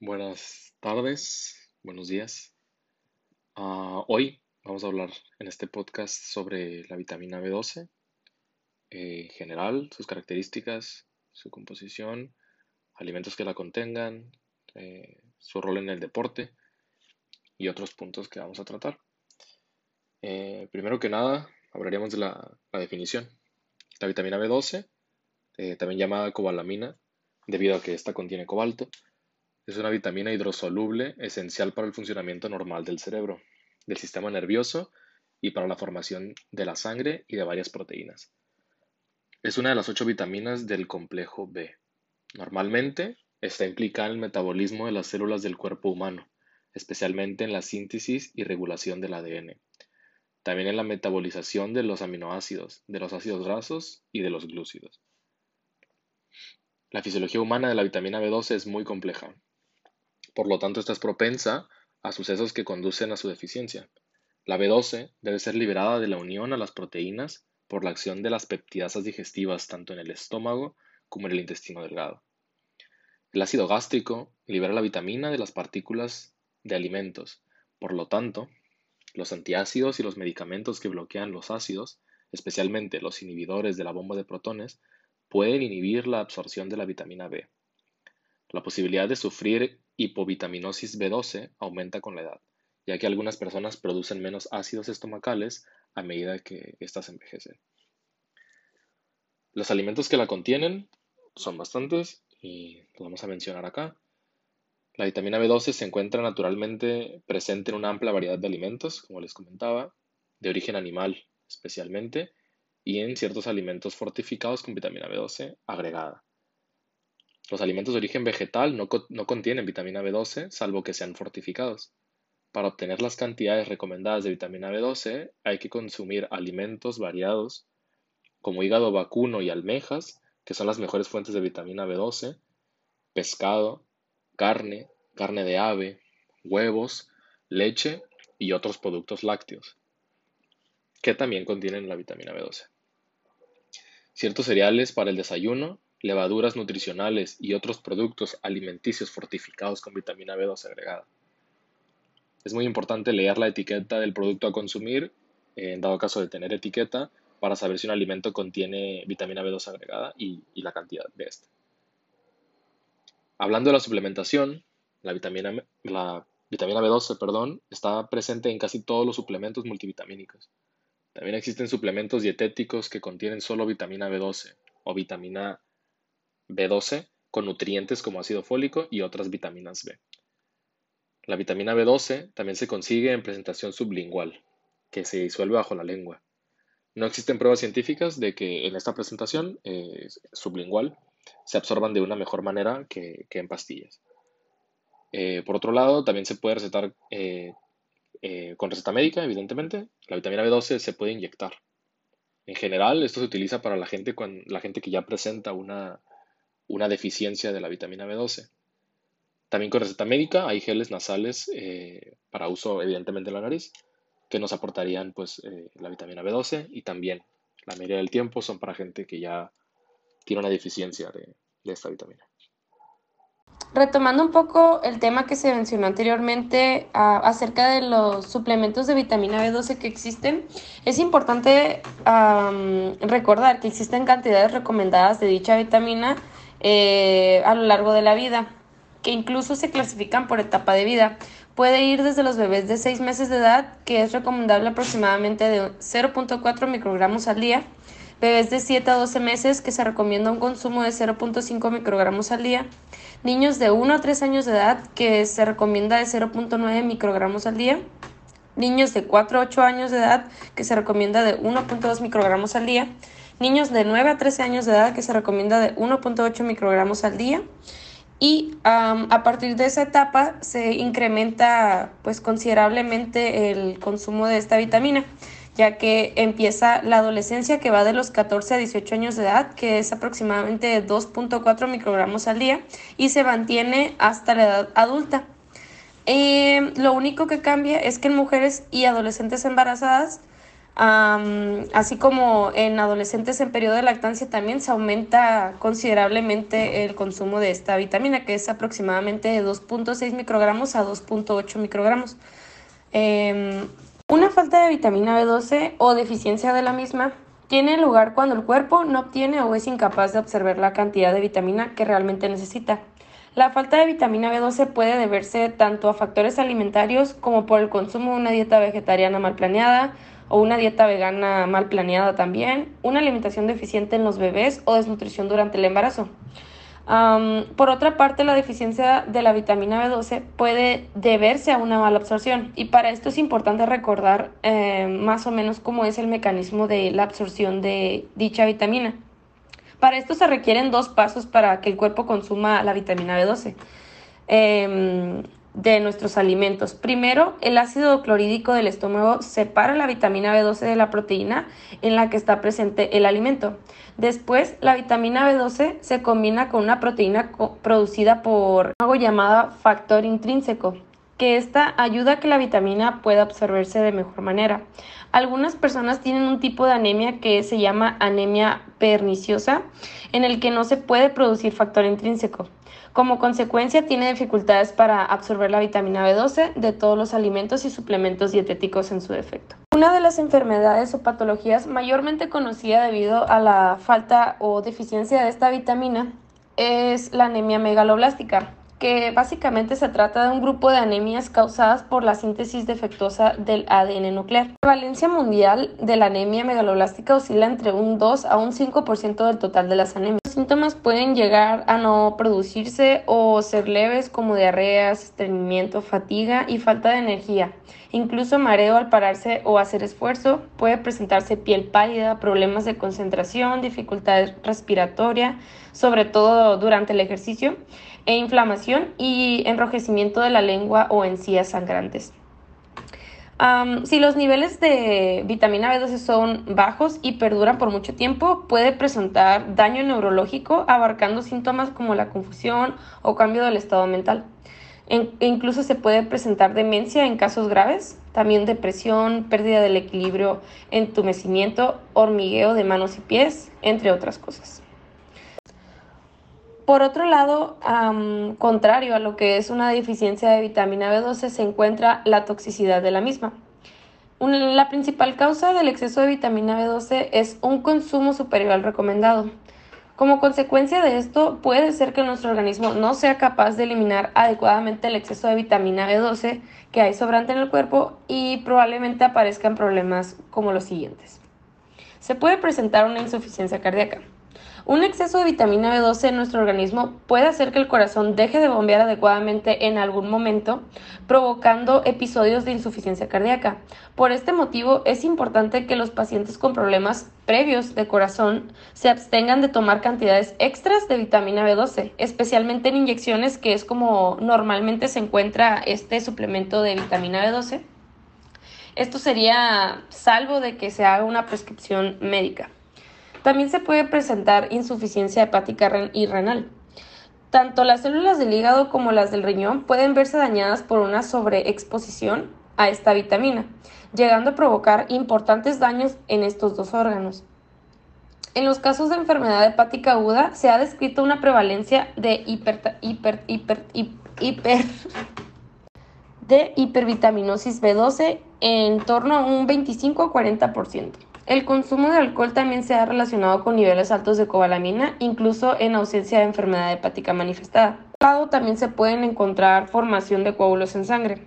Buenas tardes, buenos días. Ah, hoy vamos a hablar en este podcast sobre la vitamina B12 eh, en general, sus características, su composición, alimentos que la contengan, eh, su rol en el deporte y otros puntos que vamos a tratar. Eh, primero que nada, hablaríamos de la, la definición. La vitamina B12, también llamada cobalamina, debido a que esta contiene cobalto, es una vitamina hidrosoluble esencial para el funcionamiento normal del cerebro, del sistema nervioso y para la formación de la sangre y de varias proteínas. Es una de las ocho vitaminas del complejo B. Normalmente está implicada en el metabolismo de las células del cuerpo humano, especialmente en la síntesis y regulación del ADN. También en la metabolización de los aminoácidos, de los ácidos grasos y de los glúcidos. La fisiología humana de la vitamina B12 es muy compleja por lo tanto, esta es propensa a sucesos que conducen a su deficiencia. La B12 debe ser liberada de la unión a las proteínas por la acción de las peptidasas digestivas tanto en el estómago como en el intestino delgado. El ácido gástrico libera la vitamina de las partículas de alimentos. Por lo tanto, los antiácidos y los medicamentos que bloquean los ácidos, especialmente los inhibidores de la bomba de protones, pueden inhibir la absorción de la vitamina B. La posibilidad de sufrir hipovitaminosis B12 aumenta con la edad, ya que algunas personas producen menos ácidos estomacales a medida que éstas envejecen. Los alimentos que la contienen son bastantes y los vamos a mencionar acá. La vitamina B12 se encuentra naturalmente presente en una amplia variedad de alimentos, como les comentaba, de origen animal especialmente, y en ciertos alimentos fortificados con vitamina B12 agregada. Los alimentos de origen vegetal no, contienen vitamina B12, salvo que sean fortificados. Para obtener las cantidades recomendadas de vitamina B12 hay que consumir alimentos variados como hígado vacuno y almejas, que son las mejores fuentes de vitamina B12, pescado, carne, carne de ave, huevos, leche y otros productos lácteos, que también contienen la vitamina B12. Ciertos cereales para el desayuno levaduras nutricionales y otros productos alimenticios fortificados con vitamina B2 agregada. Es muy importante leer la etiqueta del producto a consumir, en dado caso de tener etiqueta, para saber si un alimento contiene vitamina B2 agregada y, la cantidad de esta. Hablando de la suplementación, la vitamina, la vitamina B12 perdón, está presente en casi todos los suplementos multivitamínicos. También existen suplementos dietéticos que contienen solo vitamina B12 o vitamina B12 con nutrientes como ácido fólico y otras vitaminas B. La vitamina B12 también se consigue en presentación sublingual, que se disuelve bajo la lengua. No existen pruebas científicas de que en esta presentación eh, sublingual se absorban de una mejor manera que, en pastillas. Eh, por otro lado, también se puede recetar eh, con receta médica, evidentemente. La vitamina B12 se puede inyectar. En general, esto se utiliza para la gente, la gente que ya presenta una, una deficiencia de la vitamina B12. También con receta médica hay geles nasales eh, para uso evidentemente en la nariz que nos aportarían pues eh, la vitamina B12 y también la mayoría del tiempo son para gente que ya tiene una deficiencia de, esta vitamina. Retomando un poco el tema que se mencionó anteriormente acerca de los suplementos de vitamina B12 que existen, es importante recordar que existen cantidades recomendadas de dicha vitamina eh, a lo largo de la vida, que incluso se clasifican por etapa de vida. Puede ir desde los bebés de 6 meses de edad, que es recomendable aproximadamente de 0.4 microgramos al día, bebés de 7 a 12 meses, que se recomienda un consumo de 0.5 microgramos al día, niños de 1 a 3 años de edad, que se recomienda de 0.9 microgramos al día, niños de 4 a 8 años de edad, que se recomienda de 1.2 microgramos al día, niños de 9 a 13 años de edad que se recomienda de 1.8 microgramos al día y a partir de esa etapa se incrementa pues considerablemente el consumo de esta vitamina ya que empieza la adolescencia que va de los 14 a 18 años de edad, que es aproximadamente 2.4 microgramos al día, y se mantiene hasta la edad adulta. Eh, lo único que cambia es que en mujeres y adolescentes embarazadas así como en adolescentes en periodo de lactancia también se aumenta considerablemente el consumo de esta vitamina, que es aproximadamente de 2.6 microgramos a 2.8 microgramos. Em, una falta de vitamina B12 o deficiencia de la misma tiene lugar cuando el cuerpo no obtiene o es incapaz de observar la cantidad de vitamina que realmente necesita. La falta de vitamina B12 puede deberse tanto a factores alimentarios como por el consumo de una dieta vegetariana mal planeada, o una dieta vegana mal planeada también, una alimentación deficiente en los bebés o desnutrición durante el embarazo. por otra parte, la deficiencia de la vitamina B12 puede deberse a una mala absorción y para esto es importante recordar eh, más o menos cómo es el mecanismo de la absorción de dicha vitamina. Para esto se requieren dos pasos para que el cuerpo consuma la vitamina B12 de nuestros alimentos. Primero, el ácido clorhídrico del estómago separa la vitamina B12 de la proteína en la que está presente el alimento. Después, la vitamina B12 se combina con una proteína producida por algo llamada factor intrínseco, que esta ayuda a que la vitamina pueda absorberse de mejor manera. Algunas personas tienen un tipo de anemia que se llama anemia perniciosa, en el que no se puede producir factor intrínseco. Como consecuencia, tiene dificultades para absorber la vitamina B12 de todos los alimentos y suplementos dietéticos en su defecto. Una de las enfermedades o patologías mayormente conocida debido a la falta o deficiencia de esta vitamina es la anemia megaloblástica, que básicamente se trata de un grupo de anemias causadas por la síntesis defectuosa del ADN nuclear. La prevalencia mundial de la anemia megaloblástica oscila entre un 2 a un 5% del total de las anemias. Síntomas pueden llegar a no producirse o ser leves como diarreas, estreñimiento, fatiga y falta de energía. Incluso mareo al pararse o hacer esfuerzo, puede presentarse piel pálida, problemas de concentración, dificultad respiratoria, sobre todo durante el ejercicio e inflamación y enrojecimiento de la lengua o encías sangrantes. Si los niveles de vitamina B12 son bajos y perduran por mucho tiempo, puede presentar daño neurológico abarcando síntomas como la confusión o cambio del estado mental. E incluso se puede presentar demencia en casos graves, también depresión, pérdida del equilibrio, entumecimiento, hormigueo de manos y pies, entre otras cosas. Por otro lado, contrario a lo que es una deficiencia de vitamina B12, se encuentra la toxicidad de la misma. la principal causa del exceso de vitamina B12 es un consumo superior al recomendado. Como consecuencia de esto, puede ser que nuestro organismo no sea capaz de eliminar adecuadamente el exceso de vitamina B12 que hay sobrante en el cuerpo y probablemente aparezcan problemas como los siguientes. Se puede presentar una insuficiencia cardíaca. Un exceso de vitamina B12 en nuestro organismo puede hacer que el corazón deje de bombear adecuadamente en algún momento, provocando episodios de insuficiencia cardíaca. Por este motivo, es importante que los pacientes con problemas previos de corazón se abstengan de tomar cantidades extras de vitamina B12, especialmente en inyecciones, que es como normalmente se encuentra este suplemento de vitamina B12. Esto sería salvo de que se haga una prescripción médica. También se puede presentar insuficiencia hepática y renal. Tanto las células del hígado como las del riñón pueden verse dañadas por una sobreexposición a esta vitamina, llegando a provocar importantes daños en estos dos órganos. En los casos de enfermedad hepática aguda se ha descrito una prevalencia de hiper, hiper, hiper, hiper de hipervitaminosis B12 en torno a un 25 a 40%. El consumo de alcohol también se ha relacionado con niveles altos de cobalamina, incluso en ausencia de enfermedad hepática manifestada. también se pueden encontrar formación de coágulos en sangre.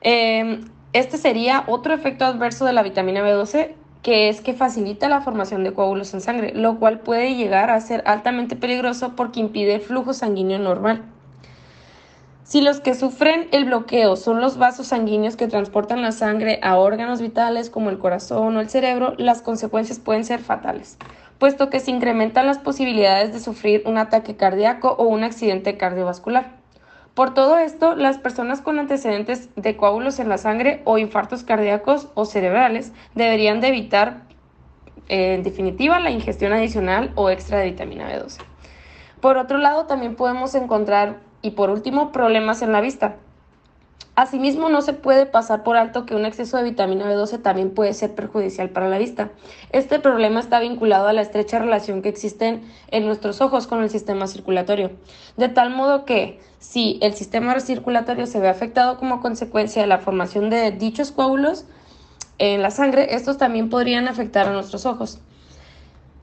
Em, este sería otro efecto adverso de la vitamina B12, que es que facilita la formación de coágulos en sangre, lo cual puede llegar a ser altamente peligroso porque impide el flujo sanguíneo normal. Si los que sufren el bloqueo son los vasos sanguíneos que transportan la sangre a órganos vitales como el corazón o el cerebro, las consecuencias pueden ser fatales, puesto que se incrementan las posibilidades de sufrir un ataque cardíaco o un accidente cardiovascular. Por todo esto, las personas con antecedentes de coágulos en la sangre o infartos cardíacos o cerebrales deberían de evitar, eh, en definitiva, la ingestión adicional o extra de vitamina B12. Por otro lado, también podemos encontrar y por último, problemas en la vista. Asimismo, no se puede pasar por alto que un exceso de vitamina B12 también puede ser perjudicial para la vista. Este problema está vinculado a la estrecha relación que existe en nuestros ojos con el sistema circulatorio, de tal modo que si el sistema circulatorio se ve afectado como consecuencia de la formación de dichos coágulos en la sangre, estos también podrían afectar a nuestros ojos.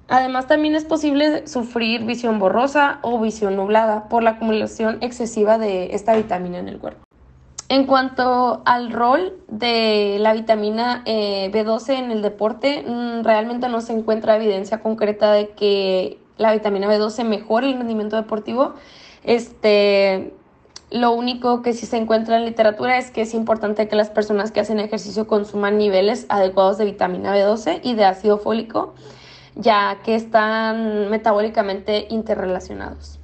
Además, también es posible sufrir visión borrosa o visión nublada por la acumulación excesiva de esta vitamina en el cuerpo. En cuanto al rol de la vitamina eh, B12 en el deporte, mm, realmente no se encuentra evidencia concreta de que la vitamina B12 mejore el rendimiento deportivo. Este, lo único que sí se encuentra en literatura es que es importante que las personas que hacen ejercicio consuman niveles adecuados de vitamina B12 y de ácido fólico, ya que están metabólicamente interrelacionados.